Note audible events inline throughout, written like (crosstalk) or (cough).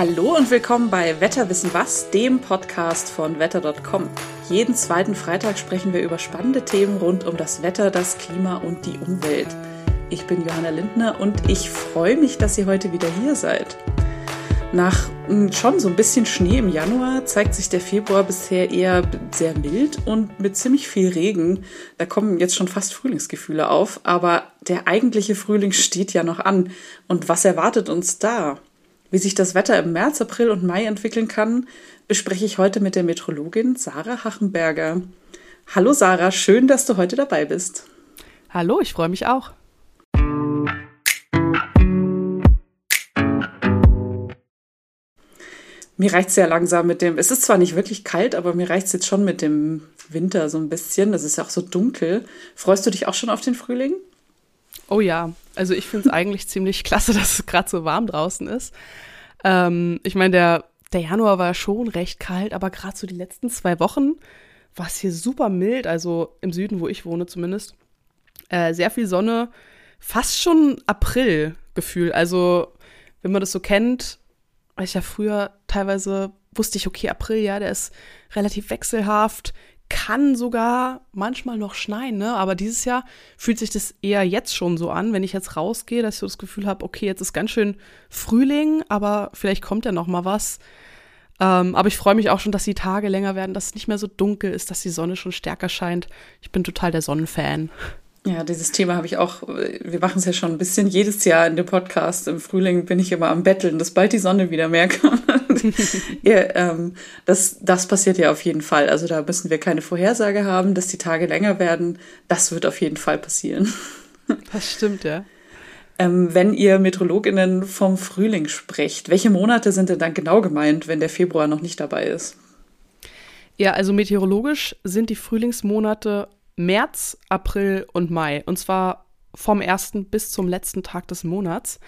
Hallo und willkommen bei Wetterwissen was, dem Podcast von wetter.com. Jeden zweiten Freitag sprechen wir über spannende Themen rund um das Wetter, das Klima und die Umwelt. Ich bin Johanna Lindner und ich freue mich, dass ihr heute wieder hier seid. Nach hm, schon so ein bisschen Schnee im Januar zeigt sich der Februar bisher eher sehr mild und mit ziemlich viel Regen. Da kommen jetzt schon fast Frühlingsgefühle auf, aber der eigentliche Frühling steht ja noch an. Und was erwartet uns da? Wie sich das Wetter im März, April und Mai entwickeln kann, bespreche ich heute mit der Metrologin Sarah Hachenberger. Hallo Sarah, schön, dass du heute dabei bist. Hallo, ich freue mich auch. Mir reicht es ja langsam mit dem, es ist zwar nicht wirklich kalt, aber mir reicht es jetzt schon mit dem Winter so ein bisschen. Das ist ja auch so dunkel. Freust du dich auch schon auf den Frühling? Oh ja, also ich finde es eigentlich ziemlich klasse, (laughs) dass es gerade so warm draußen ist. Ähm, ich meine, der, der Januar war schon recht kalt, aber gerade so die letzten zwei Wochen war es hier super mild, also im Süden, wo ich wohne zumindest. Äh, sehr viel Sonne, fast schon April-Gefühl. Also, wenn man das so kennt, weil ich ja früher teilweise wusste ich, okay, April, ja, der ist relativ wechselhaft, kann sogar manchmal noch schneien, ne? Aber dieses Jahr fühlt sich das eher jetzt schon so an, wenn ich jetzt rausgehe, dass ich so das Gefühl habe, okay, jetzt ist ganz schön Frühling, aber vielleicht kommt ja noch mal was. Ähm, aber ich freue mich auch schon, dass die Tage länger werden, dass es nicht mehr so dunkel ist, dass die Sonne schon stärker scheint. Ich bin total der Sonnenfan. Ja, dieses Thema habe ich auch, wir machen es ja schon ein bisschen jedes Jahr in dem Podcast. Im Frühling bin ich immer am Betteln, dass bald die Sonne wieder mehr kommt. (laughs) ja, ähm, das, das passiert ja auf jeden Fall. Also da müssen wir keine Vorhersage haben, dass die Tage länger werden. Das wird auf jeden Fall passieren. Das stimmt, ja. Ähm, wenn ihr Metrologinnen vom Frühling sprecht, welche Monate sind denn dann genau gemeint, wenn der Februar noch nicht dabei ist? Ja, also meteorologisch sind die Frühlingsmonate März, April und Mai. Und zwar vom ersten bis zum letzten Tag des Monats.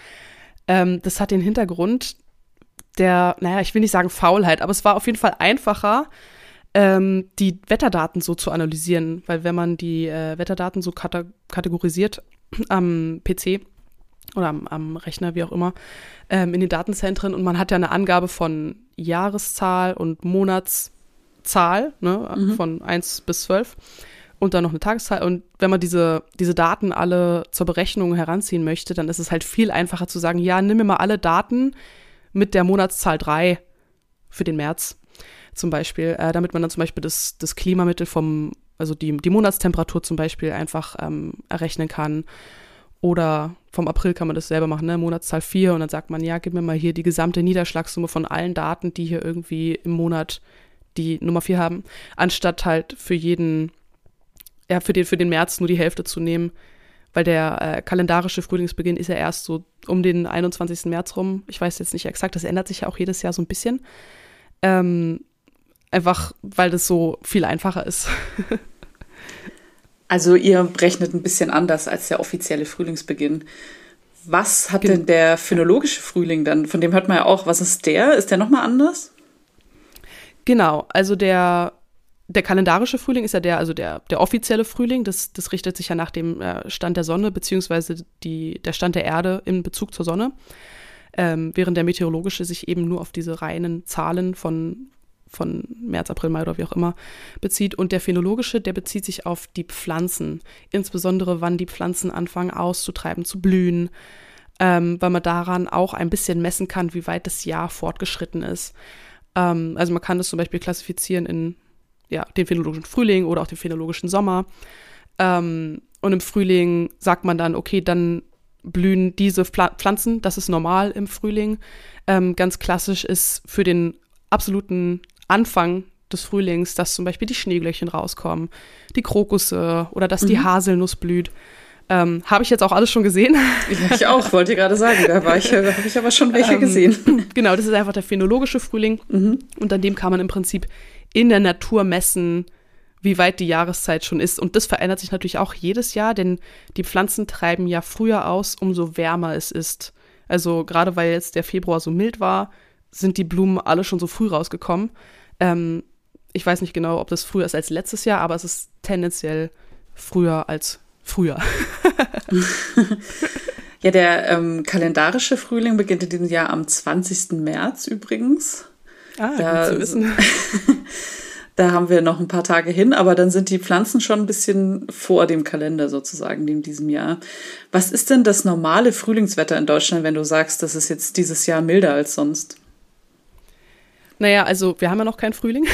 Ähm, das hat den Hintergrund der, naja, ich will nicht sagen Faulheit, aber es war auf jeden Fall einfacher, ähm, die Wetterdaten so zu analysieren, weil wenn man die äh, Wetterdaten so kate kategorisiert am PC oder am, am, Rechner, wie auch immer, ähm, in den Datenzentren und man hat ja eine Angabe von Jahreszahl und Monatszahl, ne, mhm. von 1 bis 12 und dann noch eine Tageszahl. Und wenn man diese, diese Daten alle zur Berechnung heranziehen möchte, dann ist es halt viel einfacher zu sagen, ja, nimm mir mal alle Daten mit der Monatszahl 3 für den März zum Beispiel, äh, damit man dann zum Beispiel das, das Klimamittel vom, also die, die Monatstemperatur zum Beispiel einfach ähm, errechnen kann. Oder vom April kann man das selber machen, ne? Monatszahl 4 und dann sagt man, ja, gib mir mal hier die gesamte Niederschlagssumme von allen Daten, die hier irgendwie im Monat die Nummer 4 haben, anstatt halt für jeden ja, für den, für den März nur die Hälfte zu nehmen, weil der äh, kalendarische Frühlingsbeginn ist ja erst so um den 21. März rum. Ich weiß jetzt nicht exakt, das ändert sich ja auch jedes Jahr so ein bisschen. Ähm, einfach, weil das so viel einfacher ist. also ihr rechnet ein bisschen anders als der offizielle Frühlingsbeginn. Was hat Gen denn der phänologische Frühling dann? Von dem hört man ja auch. Was ist der? Ist der nochmal anders? Genau, also der der kalendarische Frühling ist ja der, also der, der offizielle Frühling. Das, das richtet sich ja nach dem äh, Stand der Sonne, beziehungsweise die, der Stand der Erde in Bezug zur Sonne. Ähm, während der meteorologische sich eben nur auf diese reinen Zahlen von, von März, April, Mai oder wie auch immer bezieht. Und der phänologische, der bezieht sich auf die Pflanzen, insbesondere wann die Pflanzen anfangen auszutreiben, zu blühen, ähm, weil man daran auch ein bisschen messen kann, wie weit das Jahr fortgeschritten ist. Ähm, also man kann das zum Beispiel klassifizieren in ja, den phänologischen Frühling oder auch den phänologischen Sommer. Ähm, und im Frühling sagt man dann, okay, dann blühen diese Pflanzen, das ist normal im Frühling. Ähm, ganz klassisch ist für den absoluten Anfang des Frühlings, dass zum Beispiel die Schneeglöckchen rauskommen, die Krokusse oder dass mhm. die Haselnuss blüht. Ähm, habe ich jetzt auch alles schon gesehen? Ja, ich auch, wollte gerade sagen. Da war ich, habe ich aber schon welche ähm, gesehen. (laughs) Genau, das ist einfach der phänologische Frühling. Mhm. Und an dem kann man im Prinzip in der Natur messen, wie weit die Jahreszeit schon ist. Und das verändert sich natürlich auch jedes Jahr, denn die Pflanzen treiben ja früher aus, umso wärmer es ist. Also gerade weil jetzt der Februar so mild war, sind die Blumen alle schon so früh rausgekommen. Ähm, ich weiß nicht genau, ob das früher ist als letztes Jahr, aber es ist tendenziell früher als früher. (laughs) Ja, der ähm, kalendarische Frühling beginnt in diesem Jahr am 20. März übrigens. Ah, da, gut zu wissen. (laughs) da haben wir noch ein paar Tage hin, aber dann sind die Pflanzen schon ein bisschen vor dem Kalender sozusagen in diesem Jahr. Was ist denn das normale Frühlingswetter in Deutschland, wenn du sagst, das ist jetzt dieses Jahr milder als sonst? Naja, also wir haben ja noch keinen Frühling.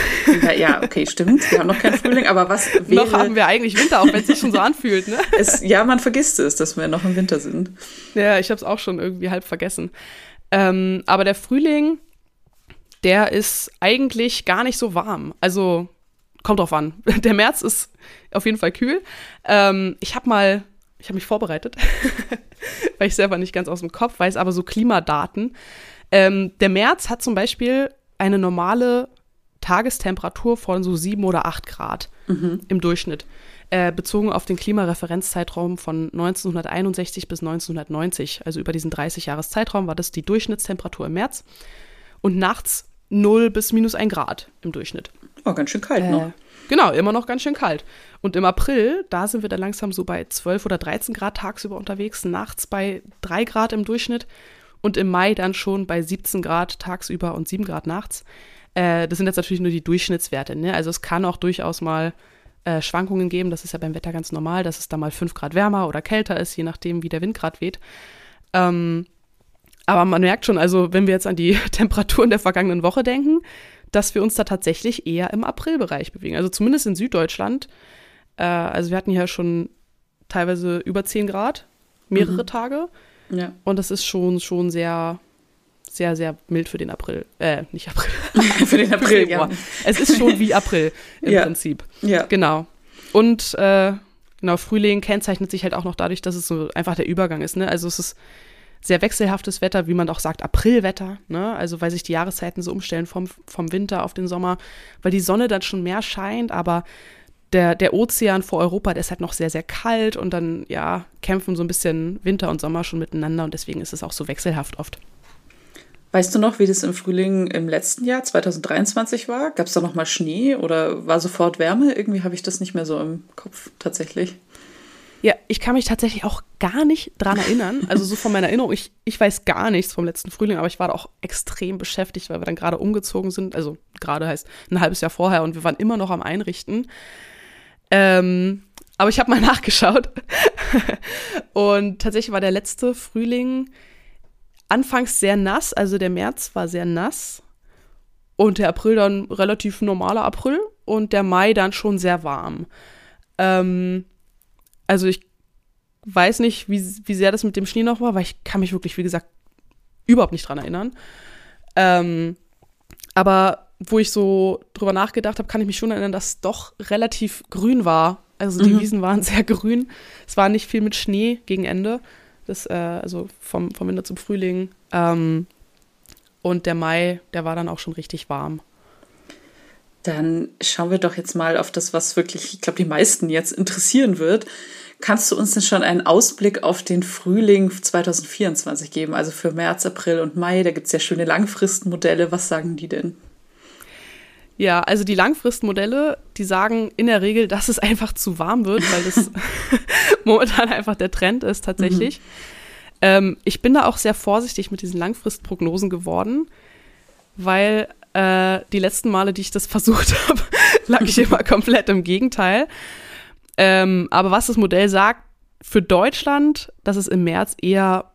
Ja, ja, okay, stimmt. Wir haben noch keinen Frühling, aber was (laughs) wäre... Noch haben wir eigentlich Winter, auch wenn es sich schon so anfühlt, ne? (laughs) Es, ja, man vergisst es, dass wir noch im Winter sind. Ja, ich habe es auch schon irgendwie halb vergessen. Ähm, aber der Frühling, der ist eigentlich gar nicht so warm. Also kommt drauf an. (laughs) Der März ist auf jeden Fall kühl. Ähm, ich habe mal, ich habe mich vorbereitet, (laughs) weil ich selber nicht ganz aus dem Kopf weiß, aber so Klimadaten. Ähm, der März hat zum Beispiel eine normale Tagestemperatur von so sieben oder acht Grad mhm. im Durchschnitt. Äh, bezogen auf den Klimareferenzzeitraum von 1961 bis 1990, also über diesen 30 Jahres Zeitraum, war das die Durchschnittstemperatur im März. Und nachts 0 bis minus 1 Grad im Durchschnitt. Oh, ganz schön kalt, ne? äh, Genau, immer noch ganz schön kalt. Und im April, da sind wir dann langsam so bei 12 oder 13 Grad tagsüber unterwegs, nachts bei 3 Grad im Durchschnitt und im Mai dann schon bei 17 Grad tagsüber und 7 Grad nachts. Äh, das sind jetzt natürlich nur die Durchschnittswerte. Ne? Also es kann auch durchaus mal äh, Schwankungen geben. Das ist ja beim Wetter ganz normal, dass es da mal 5 Grad wärmer oder kälter ist, je nachdem, wie der Wind gerade weht. Ähm, aber man merkt schon, also wenn wir jetzt an die (laughs) Temperaturen der vergangenen Woche denken, dass wir uns da tatsächlich eher im Aprilbereich bewegen. Also zumindest in Süddeutschland. Äh, also wir hatten ja schon teilweise über 10 Grad, mehrere mhm. Tage. Ja. Und das ist schon, schon sehr, sehr, sehr mild für den April. Äh, nicht April. (laughs) (laughs) für den April, ja. Es ist schon wie April im ja. Prinzip. Ja. Genau. Und äh, genau, Frühling kennzeichnet sich halt auch noch dadurch, dass es so einfach der Übergang ist. Ne? Also es ist sehr wechselhaftes Wetter, wie man auch sagt, Aprilwetter, ne? Also weil sich die Jahreszeiten so umstellen vom, vom Winter auf den Sommer, weil die Sonne dann schon mehr scheint, aber der, der Ozean vor Europa, der ist halt noch sehr, sehr kalt und dann, ja, kämpfen so ein bisschen Winter und Sommer schon miteinander und deswegen ist es auch so wechselhaft oft. Weißt du noch, wie das im Frühling im letzten Jahr, 2023 war? Gab es da noch mal Schnee oder war sofort Wärme? Irgendwie habe ich das nicht mehr so im Kopf tatsächlich. Ja, ich kann mich tatsächlich auch gar nicht dran erinnern. Also so von meiner Erinnerung, ich, ich weiß gar nichts vom letzten Frühling, aber ich war da auch extrem beschäftigt, weil wir dann gerade umgezogen sind. Also gerade heißt ein halbes Jahr vorher und wir waren immer noch am Einrichten. Ähm, aber ich habe mal (laughs) nachgeschaut. und tatsächlich war der letzte Frühling anfangs sehr nass, also der März war sehr nass. Und der April dann relativ normaler April und der Mai dann schon sehr warm. Ähm, also ich weiß nicht, wie, wie sehr das mit dem Schnee noch war, weil ich kann mich wirklich, wie gesagt, überhaupt nicht dran erinnern. Ähm, aber wo ich so drüber nachgedacht habe, kann ich mich schon erinnern, dass es doch relativ grün war. Also die mhm. Wiesen waren (laughs) sehr grün. Es war nicht viel mit Schnee gegen Ende. Das, äh, also vom, vom Winter zum Frühling. Ähm, und der Mai, der war dann auch schon richtig warm. Dann schauen wir doch jetzt mal auf das, was wirklich, ich glaube, die meisten jetzt interessieren wird. Kannst du uns denn schon einen Ausblick auf den Frühling 2024 geben? Also für März, April und Mai, da gibt es ja schöne Langfristmodelle. Was sagen die denn? Ja, also die Langfristmodelle, die sagen in der Regel, dass es einfach zu warm wird, weil das (laughs) momentan einfach der Trend ist tatsächlich. Mhm. Ähm, ich bin da auch sehr vorsichtig mit diesen Langfristprognosen geworden, weil äh, die letzten Male, die ich das (laughs) versucht habe, lag ich immer komplett im Gegenteil. Ähm, aber was das Modell sagt, für Deutschland, dass es im März eher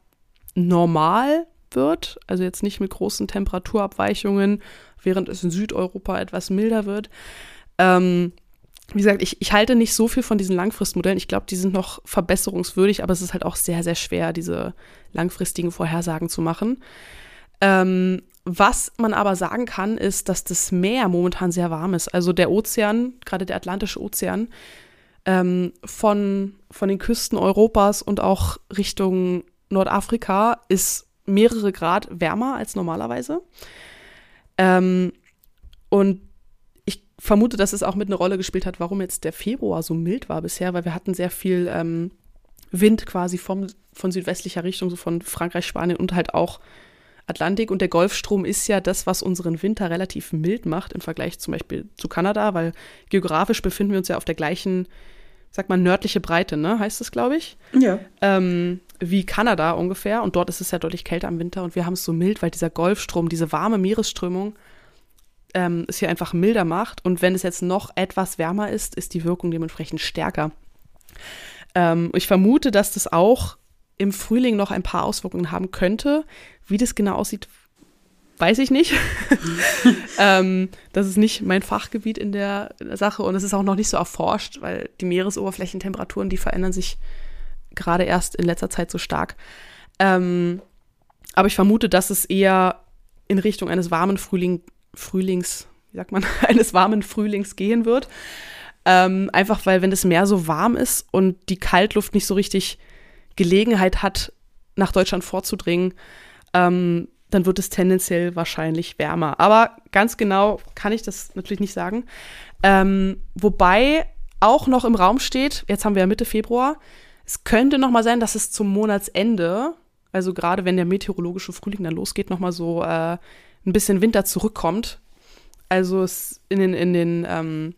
normal wird, also jetzt nicht mit großen Temperaturabweichungen, während es in Südeuropa etwas milder wird. Ähm, wie gesagt, ich, ich halte nicht so viel von diesen Langfristmodellen. Ich glaube, die sind noch verbesserungswürdig, aber es ist halt auch sehr, sehr schwer, diese langfristigen Vorhersagen zu machen. Ähm, was man aber sagen kann, ist, dass das Meer momentan sehr warm ist. Also der Ozean, gerade der Atlantische Ozean, ähm, von, von den Küsten Europas und auch Richtung Nordafrika ist mehrere Grad wärmer als normalerweise. Ähm, und ich vermute, dass es auch mit eine Rolle gespielt hat, warum jetzt der Februar so mild war bisher, weil wir hatten sehr viel ähm, Wind quasi vom, von südwestlicher Richtung, so von Frankreich, Spanien und halt auch Atlantik und der Golfstrom ist ja das, was unseren Winter relativ mild macht im Vergleich zum Beispiel zu Kanada, weil geografisch befinden wir uns ja auf der gleichen sag mal, nördliche Breite, ne, heißt es, glaube ich. Ja. Ähm, wie Kanada ungefähr. Und dort ist es ja deutlich kälter im Winter und wir haben es so mild, weil dieser Golfstrom, diese warme Meeresströmung ähm, es hier einfach milder macht. Und wenn es jetzt noch etwas wärmer ist, ist die Wirkung dementsprechend stärker. Ähm, ich vermute, dass das auch im Frühling noch ein paar Auswirkungen haben könnte. Wie das genau aussieht, weiß ich nicht. (laughs) ähm, das ist nicht mein Fachgebiet in der Sache und es ist auch noch nicht so erforscht, weil die Meeresoberflächentemperaturen, die verändern sich gerade erst in letzter Zeit so stark. Ähm, aber ich vermute, dass es eher in Richtung eines warmen Frühling, Frühlings, wie sagt man, (laughs) eines warmen Frühlings gehen wird. Ähm, einfach weil, wenn das Meer so warm ist und die Kaltluft nicht so richtig Gelegenheit hat, nach Deutschland vorzudringen, ähm, dann wird es tendenziell wahrscheinlich wärmer. Aber ganz genau kann ich das natürlich nicht sagen. Ähm, wobei auch noch im Raum steht, jetzt haben wir ja Mitte Februar, es könnte noch mal sein, dass es zum Monatsende, also gerade wenn der meteorologische Frühling dann losgeht, noch mal so äh, ein bisschen Winter zurückkommt. Also es in den, in den ähm,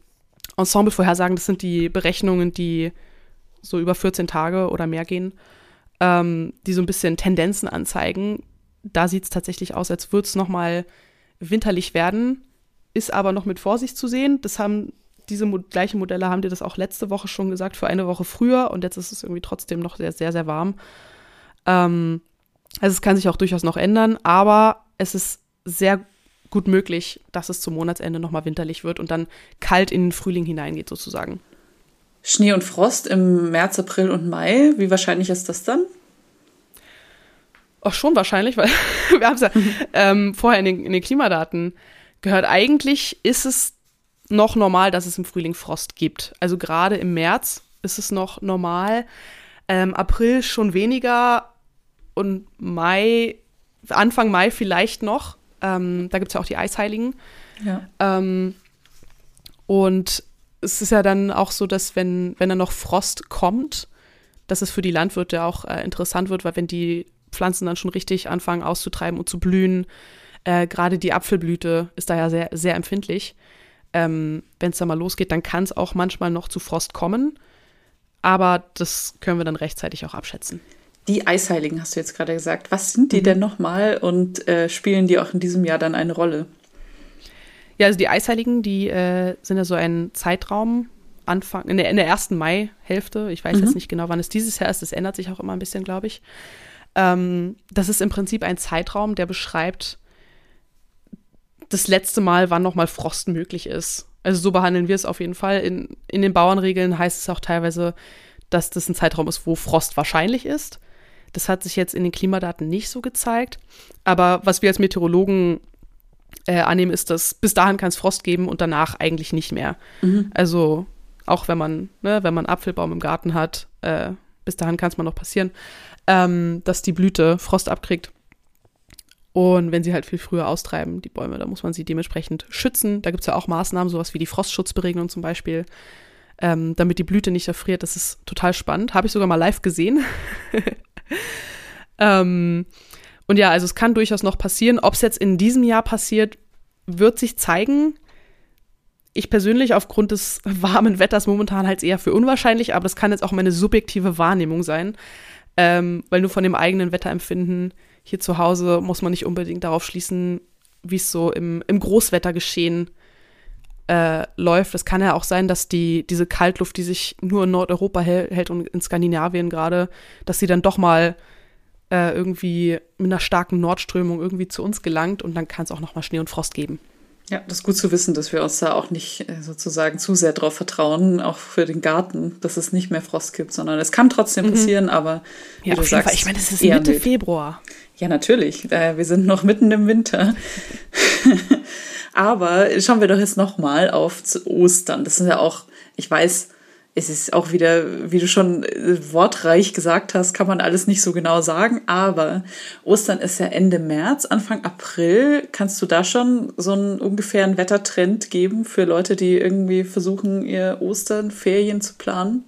Ensemble-Vorhersagen, das sind die Berechnungen, die so über 14 Tage oder mehr gehen, ähm, die so ein bisschen Tendenzen anzeigen. Da sieht es tatsächlich aus, als würde es noch mal winterlich werden, ist aber noch mit Vorsicht zu sehen. Das haben diese Mo gleichen Modelle haben dir das auch letzte Woche schon gesagt, für eine Woche früher und jetzt ist es irgendwie trotzdem noch sehr, sehr, sehr warm. Ähm, also es kann sich auch durchaus noch ändern, aber es ist sehr gut möglich, dass es zum Monatsende nochmal winterlich wird und dann kalt in den Frühling hineingeht sozusagen. Schnee und Frost im März, April und Mai, wie wahrscheinlich ist das dann? Auch schon wahrscheinlich, weil (laughs) wir haben es ja ähm, vorher in den, in den Klimadaten gehört. Eigentlich ist es noch normal, dass es im Frühling Frost gibt. Also gerade im März ist es noch normal. Ähm, April schon weniger und Mai, Anfang Mai vielleicht noch. Ähm, da gibt es ja auch die Eisheiligen. Ja. Ähm, und es ist ja dann auch so, dass wenn, wenn dann noch Frost kommt, dass es für die Landwirte auch äh, interessant wird, weil wenn die Pflanzen dann schon richtig anfangen auszutreiben und zu blühen, äh, gerade die Apfelblüte ist da ja sehr, sehr empfindlich. Ähm, wenn es da mal losgeht, dann kann es auch manchmal noch zu Frost kommen. Aber das können wir dann rechtzeitig auch abschätzen. Die Eisheiligen hast du jetzt gerade gesagt. Was sind die mhm. denn nochmal und äh, spielen die auch in diesem Jahr dann eine Rolle? Ja, also die Eisheiligen, die äh, sind ja so ein Zeitraum, Anfang, in der, in der ersten Mai-Hälfte. Ich weiß mhm. jetzt nicht genau, wann es dieses Jahr ist. Das ändert sich auch immer ein bisschen, glaube ich. Ähm, das ist im Prinzip ein Zeitraum, der beschreibt das letzte Mal, wann nochmal Frost möglich ist. Also so behandeln wir es auf jeden Fall. In, in den Bauernregeln heißt es auch teilweise, dass das ein Zeitraum ist, wo Frost wahrscheinlich ist. Das hat sich jetzt in den Klimadaten nicht so gezeigt. Aber was wir als Meteorologen äh, annehmen, ist, dass bis dahin kann es Frost geben und danach eigentlich nicht mehr. Mhm. Also auch wenn man, ne, wenn man Apfelbaum im Garten hat, äh, bis dahin kann es mal noch passieren, ähm, dass die Blüte Frost abkriegt. Und wenn sie halt viel früher austreiben, die Bäume, da muss man sie dementsprechend schützen. Da gibt es ja auch Maßnahmen, sowas wie die Frostschutzberegnung zum Beispiel, ähm, damit die Blüte nicht erfriert. Das ist total spannend. Habe ich sogar mal live gesehen. (laughs) ähm, und ja, also es kann durchaus noch passieren. Ob es jetzt in diesem Jahr passiert, wird sich zeigen. Ich persönlich aufgrund des (laughs) warmen Wetters momentan halt eher für unwahrscheinlich, aber das kann jetzt auch meine subjektive Wahrnehmung sein. Ähm, weil nur von dem eigenen Wetterempfinden hier zu Hause muss man nicht unbedingt darauf schließen, wie es so im, im Großwettergeschehen äh, läuft. Es kann ja auch sein, dass die, diese Kaltluft, die sich nur in Nordeuropa hält und in Skandinavien gerade, dass sie dann doch mal äh, irgendwie mit einer starken Nordströmung irgendwie zu uns gelangt und dann kann es auch noch mal Schnee und Frost geben. Ja, das ist gut zu wissen, dass wir uns da auch nicht äh, sozusagen zu sehr darauf vertrauen, auch für den Garten, dass es nicht mehr Frost gibt, sondern es kann trotzdem mhm. passieren, aber wie ja, du sagst, Fall. ich meine, es ist Mitte wild. Februar. Ja, natürlich. Äh, wir sind noch mitten im Winter. (laughs) aber schauen wir doch jetzt noch mal auf Ostern. Das ist ja auch, ich weiß, es ist auch wieder, wie du schon äh, wortreich gesagt hast, kann man alles nicht so genau sagen, aber Ostern ist ja Ende März, Anfang April. Kannst du da schon so einen ungefähren Wettertrend geben für Leute, die irgendwie versuchen, ihr Osternferien zu planen?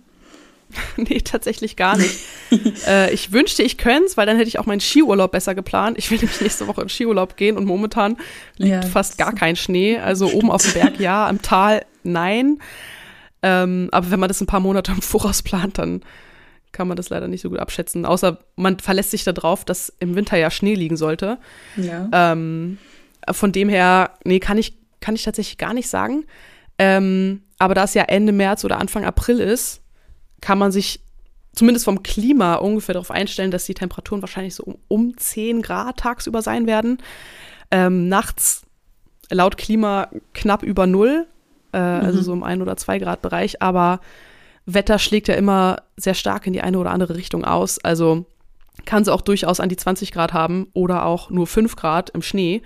(laughs) nee, tatsächlich gar nicht. (laughs) äh, ich wünschte, ich könnte es, weil dann hätte ich auch meinen Skiurlaub besser geplant. Ich will (laughs) nämlich nächste Woche in Skiurlaub gehen und momentan liegt ja, fast gar kein Schnee. Also oben auf dem Berg ja, am Tal nein. Ähm, aber wenn man das ein paar Monate im Voraus plant, dann kann man das leider nicht so gut abschätzen. Außer man verlässt sich darauf, dass im Winter ja Schnee liegen sollte. Ja. Ähm, von dem her, nee, kann ich, kann ich tatsächlich gar nicht sagen. Ähm, aber da es ja Ende März oder Anfang April ist, kann man sich zumindest vom Klima ungefähr darauf einstellen, dass die Temperaturen wahrscheinlich so um, um 10 Grad tagsüber sein werden. Ähm, nachts laut Klima knapp über Null, äh, also mhm. also so im 1 oder 2 Grad Bereich, aber Wetter schlägt ja immer sehr stark in die eine oder andere Richtung aus. Also kann es auch durchaus an die 20 Grad haben oder auch nur 5 Grad im Schnee.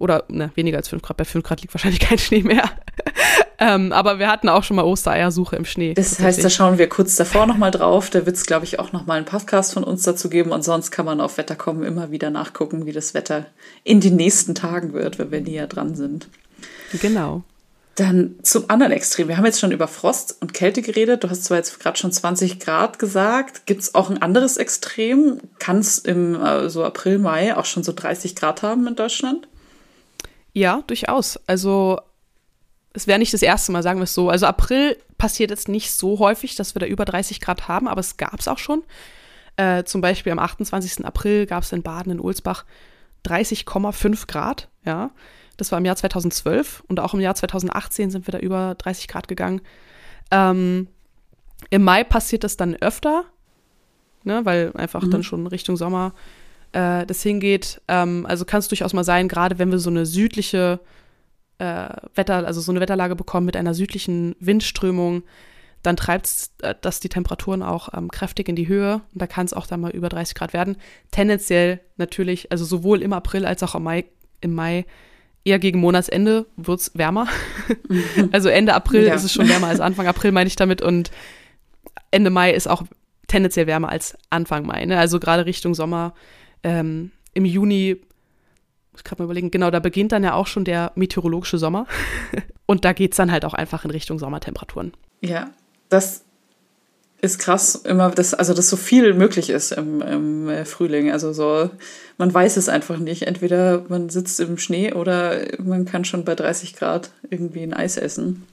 Oder ne, weniger als 5 Grad. Bei 5 Grad liegt wahrscheinlich (laughs) kein Schnee mehr. (laughs) ähm, aber wir hatten auch schon mal Ostereiersuche im Schnee. Das heißt, da schauen wir kurz davor nochmal drauf. Da wird es, glaube ich, auch nochmal einen Podcast von uns dazu geben. Und sonst kann man auf Wetterkommen immer wieder nachgucken, wie das Wetter in den nächsten Tagen wird, wenn wir näher dran sind. Genau. Dann zum anderen Extrem. Wir haben jetzt schon über Frost und Kälte geredet. Du hast zwar jetzt gerade schon 20 Grad gesagt. Gibt es auch ein anderes Extrem? Kann es im äh, so April, Mai auch schon so 30 Grad haben in Deutschland? Ja, durchaus. Also es wäre nicht das erste Mal, sagen wir es so. Also April passiert jetzt nicht so häufig, dass wir da über 30 Grad haben, aber es gab es auch schon. Äh, zum Beispiel am 28. April gab es in Baden in Ulsbach 30,5 Grad, ja. Das war im Jahr 2012 und auch im Jahr 2018 sind wir da über 30 Grad gegangen. Ähm, Im Mai passiert das dann öfter, ne, weil einfach mhm. dann schon Richtung Sommer äh, das hingeht. Ähm, also kann es durchaus mal sein, gerade wenn wir so eine südliche äh, Wetter, also so eine Wetterlage bekommen mit einer südlichen Windströmung, dann treibt es äh, das die Temperaturen auch ähm, kräftig in die Höhe. Und da kann es auch dann mal über 30 Grad werden. Tendenziell natürlich, also sowohl im April als auch im Mai, im Mai eher gegen Monatsende wird es wärmer. Mhm. (laughs) also Ende April ja. ist es schon wärmer als Anfang April, meine ich damit. Und Ende Mai ist auch tendenziell wärmer als Anfang Mai. Ne? Also gerade Richtung Sommer ähm, im Juni, ich kann mal überlegen, genau, da beginnt dann ja auch schon der meteorologische Sommer. (laughs) Und da geht es dann halt auch einfach in Richtung Sommertemperaturen. Ja, das ist krass, immer, dass, also dass so viel möglich ist im, im äh, Frühling. Also so, man weiß es einfach nicht. Entweder man sitzt im Schnee oder man kann schon bei 30 Grad irgendwie ein Eis essen.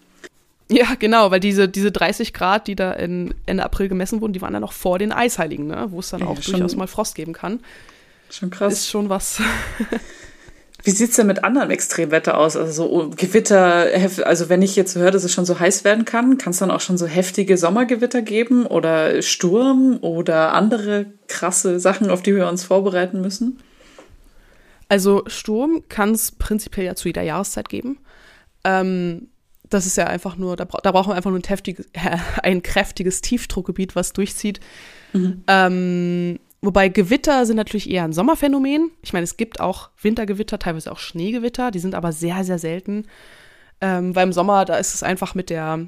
Ja, genau, weil diese, diese 30 Grad, die da in, Ende April gemessen wurden, die waren ja noch vor den Eisheiligen, ne? wo es dann ja, auch durchaus mal Frost geben kann. Schon krass. Ist schon was. (laughs) Wie sieht es denn mit anderem Extremwetter aus? Also so Gewitter, also wenn ich jetzt höre, dass es schon so heiß werden kann, kann es dann auch schon so heftige Sommergewitter geben oder Sturm oder andere krasse Sachen, auf die wir uns vorbereiten müssen? Also Sturm kann es prinzipiell ja zu jeder Jahreszeit geben. Ähm, das ist ja einfach nur, da, da brauchen wir einfach nur ein, heftiges, (laughs) ein kräftiges Tiefdruckgebiet, was durchzieht. Mhm. Ähm, wobei Gewitter sind natürlich eher ein Sommerphänomen. Ich meine, es gibt auch Wintergewitter, teilweise auch Schneegewitter, die sind aber sehr, sehr selten. Ähm, weil im Sommer, da ist es einfach mit der,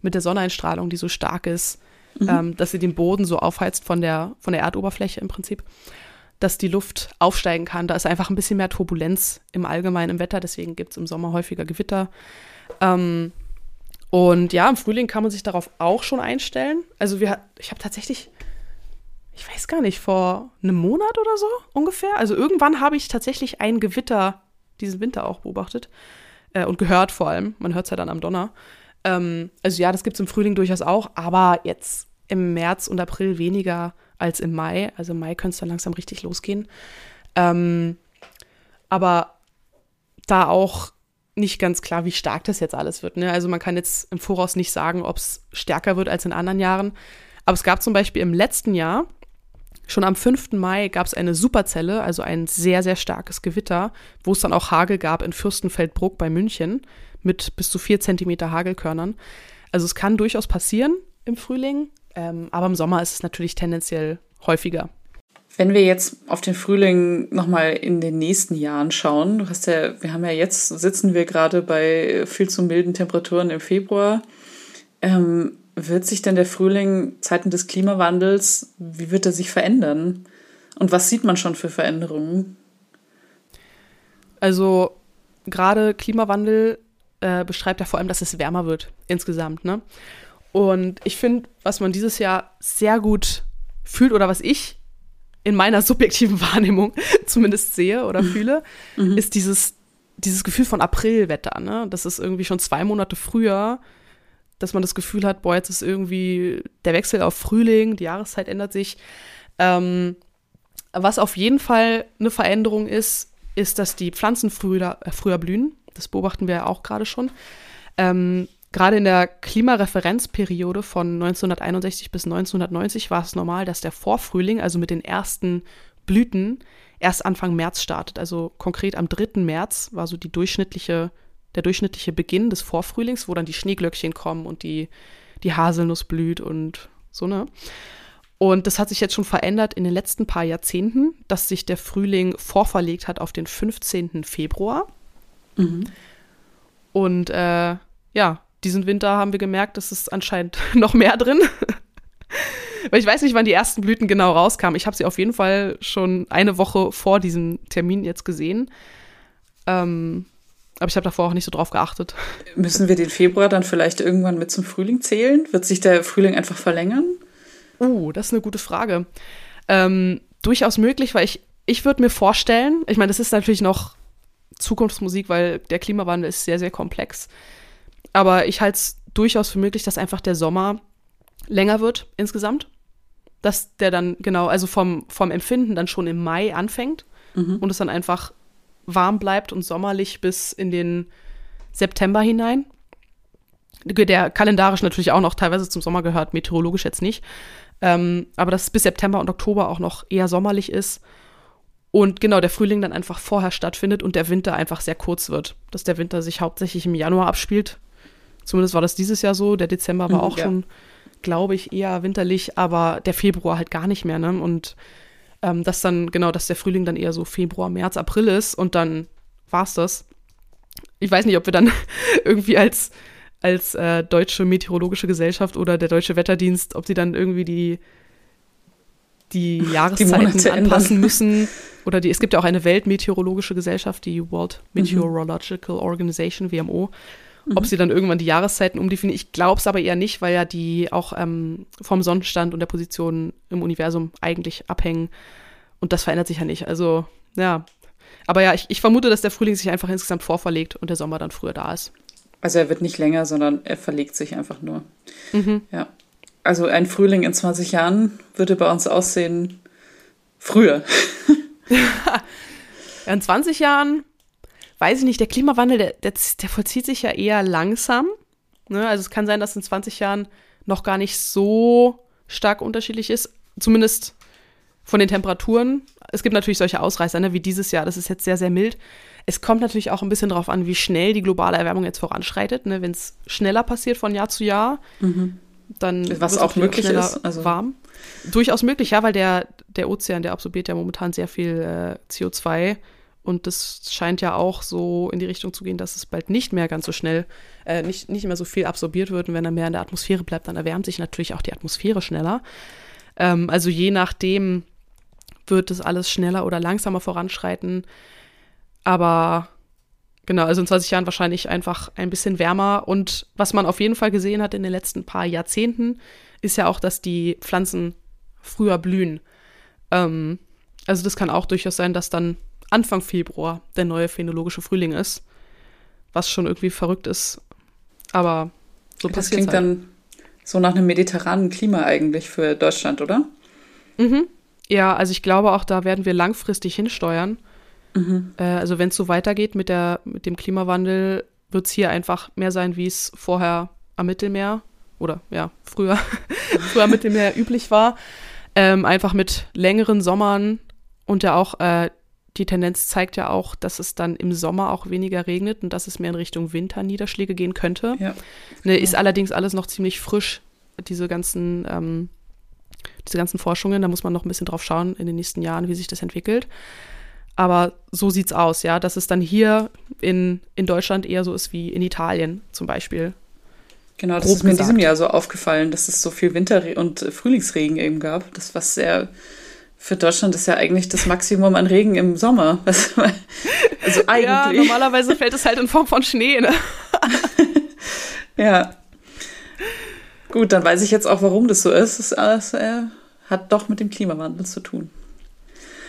mit der Sonneneinstrahlung, die so stark ist, mhm. ähm, dass sie den Boden so aufheizt von der, von der Erdoberfläche im Prinzip, dass die Luft aufsteigen kann. Da ist einfach ein bisschen mehr Turbulenz im Allgemeinen im Wetter, deswegen gibt es im Sommer häufiger Gewitter. Ähm, und ja, im Frühling kann man sich darauf auch schon einstellen. Also wir, ich habe tatsächlich, ich weiß gar nicht, vor einem Monat oder so ungefähr. Also irgendwann habe ich tatsächlich ein Gewitter diesen Winter auch beobachtet äh, und gehört vor allem. Man hört es ja dann am Donner. Ähm, also ja, das gibt es im Frühling durchaus auch, aber jetzt im März und April weniger als im Mai. Also im Mai könnte es dann langsam richtig losgehen. Ähm, aber da auch nicht ganz klar, wie stark das jetzt alles wird. Ne? Also man kann jetzt im Voraus nicht sagen, ob es stärker wird als in anderen Jahren. Aber es gab zum Beispiel im letzten Jahr, schon am 5. Mai, gab es eine Superzelle, also ein sehr, sehr starkes Gewitter, wo es dann auch Hagel gab in Fürstenfeldbruck bei München mit bis zu vier Zentimeter Hagelkörnern. Also es kann durchaus passieren im Frühling, ähm, aber im Sommer ist es natürlich tendenziell häufiger. Wenn wir jetzt auf den Frühling nochmal in den nächsten Jahren schauen, du hast ja, wir haben ja jetzt, sitzen wir gerade bei viel zu milden Temperaturen im Februar. Ähm, wird sich denn der Frühling Zeiten des Klimawandels, wie wird er sich verändern? Und was sieht man schon für Veränderungen? Also gerade Klimawandel äh, beschreibt ja vor allem, dass es wärmer wird insgesamt. Ne? Und ich finde, was man dieses Jahr sehr gut fühlt oder was ich in meiner (laughs) subjektiven Wahrnehmung (laughs) zumindest sehe oder mhm. fühle, mhm. ist dieses, dieses Gefühl von Aprilwetter. Ne? Das ist irgendwie schon zwei Monate früher. Dass man das Gefühl hat, boah, jetzt ist irgendwie der Wechsel auf Frühling, die Jahreszeit ändert sich. Ähm, was auf jeden Fall eine Veränderung ist, ist, dass die Pflanzen früher, äh, früher blühen. Das beobachten wir ja auch gerade schon. Ähm, gerade in der Klimareferenzperiode von 1961 bis 1990 war es normal, dass der Vorfrühling, also mit den ersten Blüten, erst Anfang März startet. Also konkret am 3. März war so die durchschnittliche, der durchschnittliche Beginn des Vorfrühlings, wo dann die Schneeglöckchen kommen und die, die Haselnuss blüht und so, ne? Und das hat sich jetzt schon verändert in den letzten paar Jahrzehnten, dass sich der Frühling vorverlegt hat auf den 15. Februar. Mhm. Und äh, ja, diesen Winter haben wir gemerkt, dass es anscheinend (laughs) noch mehr drin. (laughs) Weil ich weiß nicht, wann die ersten Blüten genau rauskamen. Ich habe sie auf jeden Fall schon eine Woche vor diesem Termin jetzt gesehen. Ähm, aber ich habe davor auch nicht so drauf geachtet. Müssen wir den Februar dann vielleicht irgendwann mit zum Frühling zählen? Wird sich der Frühling einfach verlängern? Uh, das ist eine gute Frage. Ähm, durchaus möglich, weil ich, ich würde mir vorstellen, ich meine, das ist natürlich noch Zukunftsmusik, weil der Klimawandel ist sehr, sehr komplex. Aber ich halte es durchaus für möglich, dass einfach der Sommer länger wird insgesamt. Dass der dann, genau, also vom, vom Empfinden dann schon im Mai anfängt mhm. und es dann einfach warm bleibt und sommerlich bis in den September hinein. Der kalendarisch natürlich auch noch teilweise zum Sommer gehört, meteorologisch jetzt nicht. Ähm, aber dass es bis September und Oktober auch noch eher sommerlich ist. Und genau, der Frühling dann einfach vorher stattfindet und der Winter einfach sehr kurz wird. Dass der Winter sich hauptsächlich im Januar abspielt. Zumindest war das dieses Jahr so. Der Dezember war mhm, auch ja. schon, glaube ich, eher winterlich, aber der Februar halt gar nicht mehr. Ne? Und ähm, dass dann, genau, dass der Frühling dann eher so Februar, März, April ist und dann war's das. Ich weiß nicht, ob wir dann (laughs) irgendwie als als äh, deutsche meteorologische Gesellschaft oder der deutsche Wetterdienst, ob sie dann irgendwie die die (laughs) Jahreszeiten die anpassen (laughs) müssen oder die es gibt ja auch eine Weltmeteorologische Gesellschaft, die World mhm. Meteorological mhm. Organization WMO. Mhm. Ob sie dann irgendwann die Jahreszeiten umdefinieren, ich glaube es aber eher nicht, weil ja die auch ähm, vom Sonnenstand und der Position im Universum eigentlich abhängen. Und das verändert sich ja nicht. Also, ja. Aber ja, ich, ich vermute, dass der Frühling sich einfach insgesamt vorverlegt und der Sommer dann früher da ist. Also er wird nicht länger, sondern er verlegt sich einfach nur. Mhm. Ja. Also ein Frühling in 20 Jahren würde bei uns aussehen früher. (laughs) ja, in 20 Jahren, weiß ich nicht, der Klimawandel, der, der, der vollzieht sich ja eher langsam. Ne? Also es kann sein, dass in 20 Jahren noch gar nicht so stark unterschiedlich ist. Zumindest von den Temperaturen. Es gibt natürlich solche Ausreißer, ne, wie dieses Jahr. Das ist jetzt sehr, sehr mild. Es kommt natürlich auch ein bisschen darauf an, wie schnell die globale Erwärmung jetzt voranschreitet. Ne? Wenn es schneller passiert von Jahr zu Jahr, mhm. dann was auch möglich ist, also warm. Durchaus möglich, ja, weil der, der Ozean, der absorbiert ja momentan sehr viel äh, CO2 und das scheint ja auch so in die Richtung zu gehen, dass es bald nicht mehr ganz so schnell, äh, nicht, nicht mehr so viel absorbiert wird. Und wenn er mehr in der Atmosphäre bleibt, dann erwärmt sich natürlich auch die Atmosphäre schneller. Ähm, also je nachdem wird es alles schneller oder langsamer voranschreiten. Aber genau, also in 20 Jahren wahrscheinlich einfach ein bisschen wärmer. Und was man auf jeden Fall gesehen hat in den letzten paar Jahrzehnten, ist ja auch, dass die Pflanzen früher blühen. Ähm, also das kann auch durchaus sein, dass dann Anfang Februar der neue phänologische Frühling ist. Was schon irgendwie verrückt ist. Aber so das passiert Das klingt halt. dann so nach einem mediterranen Klima eigentlich für Deutschland, oder? Mhm. Ja, also ich glaube auch, da werden wir langfristig hinsteuern. Mhm. Äh, also wenn es so weitergeht mit, der, mit dem Klimawandel, wird es hier einfach mehr sein, wie es vorher am Mittelmeer oder ja, früher, (laughs) früher am Mittelmeer üblich war. Ähm, einfach mit längeren Sommern und ja auch äh, die Tendenz zeigt ja auch, dass es dann im Sommer auch weniger regnet und dass es mehr in Richtung Winterniederschläge gehen könnte. Ja. Ne, ist allerdings alles noch ziemlich frisch, diese ganzen, ähm, diese ganzen Forschungen. Da muss man noch ein bisschen drauf schauen in den nächsten Jahren, wie sich das entwickelt. Aber so sieht's aus, ja, dass es dann hier in, in Deutschland eher so ist wie in Italien zum Beispiel. Genau, das Grob ist mir gesagt. in diesem Jahr so aufgefallen, dass es so viel Winter- und Frühlingsregen eben gab. Das was sehr für Deutschland ist ja eigentlich das Maximum an Regen im Sommer. (laughs) Also eigentlich. Ja, normalerweise fällt es halt in Form von Schnee, ne? (laughs) ja. Gut, dann weiß ich jetzt auch, warum das so ist. Es äh, hat doch mit dem Klimawandel zu tun.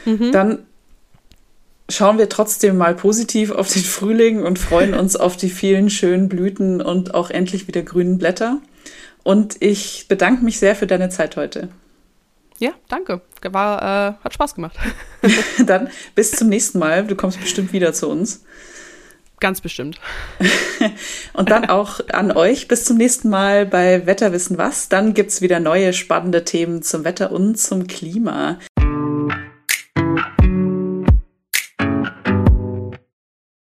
Mhm. Dann schauen wir trotzdem mal positiv auf den Frühling und freuen uns auf die vielen schönen Blüten und auch endlich wieder grünen Blätter. Und ich bedanke mich sehr für deine Zeit heute. Ja, danke. War, äh, hat Spaß gemacht. (laughs) Dann bis zum nächsten Mal. Du kommst bestimmt wieder zu uns. Ganz bestimmt. (laughs) und dann auch an euch. Bis zum nächsten Mal bei Wetter wissen was. Dann gibt es wieder neue spannende Themen zum Wetter und zum Klima.